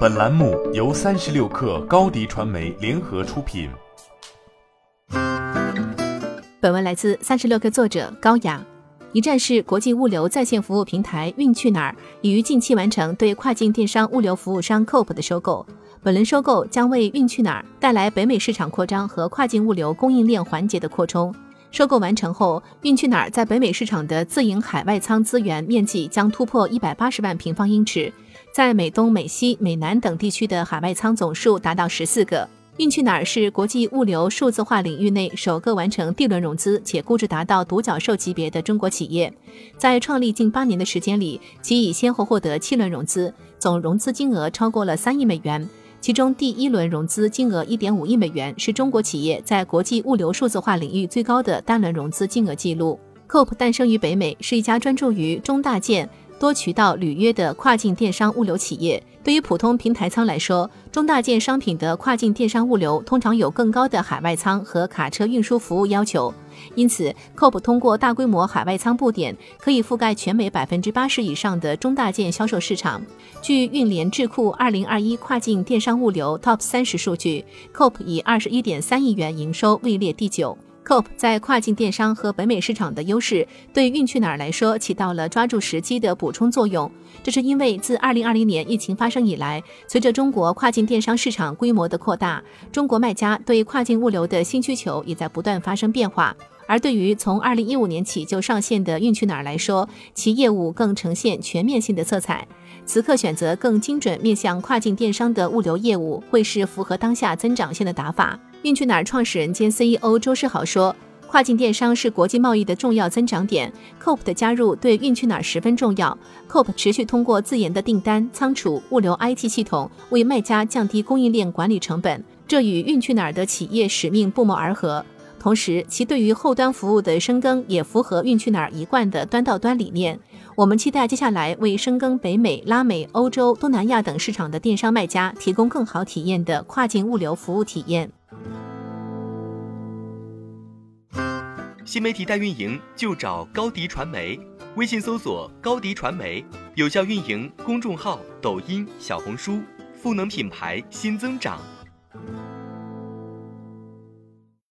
本栏目由三十六氪高低传媒联合出品。本文来自三十六氪作者高雅。一站式国际物流在线服务平台运去哪儿已于近期完成对跨境电商物流服务商 Coop 的收购。本轮收购将为运去哪儿带来北美市场扩张和跨境物流供应链环节的扩充。收购完成后，运去哪儿在北美市场的自营海外仓资源面积将突破一百八十万平方英尺，在美东、美西、美南等地区的海外仓总数达到十四个。运去哪儿是国际物流数字化领域内首个完成 D 轮融资且估值达到独角兽级别的中国企业，在创立近八年的时间里，其已先后获得七轮融资，总融资金额超过了三亿美元。其中第一轮融资金额一点五亿美元，是中国企业在国际物流数字化领域最高的单轮融资金额记录。Coop 诞生于北美，是一家专注于中大件。多渠道履约的跨境电商物流企业，对于普通平台仓来说，中大件商品的跨境电商物流通常有更高的海外仓和卡车运输服务要求。因此，Coop 通过大规模海外仓布点，可以覆盖全美百分之八十以上的中大件销售市场。据运联智库二零二一跨境电商物流 TOP 三十数据，Coop 以二十一点三亿元营收位列第九。Cope 在跨境电商和北美市场的优势，对运去哪儿来说起到了抓住时机的补充作用。这是因为自2020年疫情发生以来，随着中国跨境电商市场规模的扩大，中国卖家对跨境物流的新需求也在不断发生变化。而对于从2015年起就上线的运去哪儿来说，其业务更呈现全面性的色彩。此刻选择更精准面向跨境电商的物流业务，会是符合当下增长线的打法。运去哪儿创始人兼 CEO 周世豪说：“跨境电商是国际贸易的重要增长点，Coop 的加入对运去哪儿十分重要。Coop 持续通过自研的订单、仓储、物流 IT 系统为卖家降低供应链管理成本，这与运去哪儿的企业使命不谋而合。同时，其对于后端服务的深耕也符合运去哪儿一贯的端到端理念。我们期待接下来为深耕北美、拉美、欧洲、东南亚等市场的电商卖家提供更好体验的跨境物流服务体验。”新媒体代运营就找高迪传媒，微信搜索高迪传媒，有效运营公众号、抖音、小红书，赋能品牌新增长。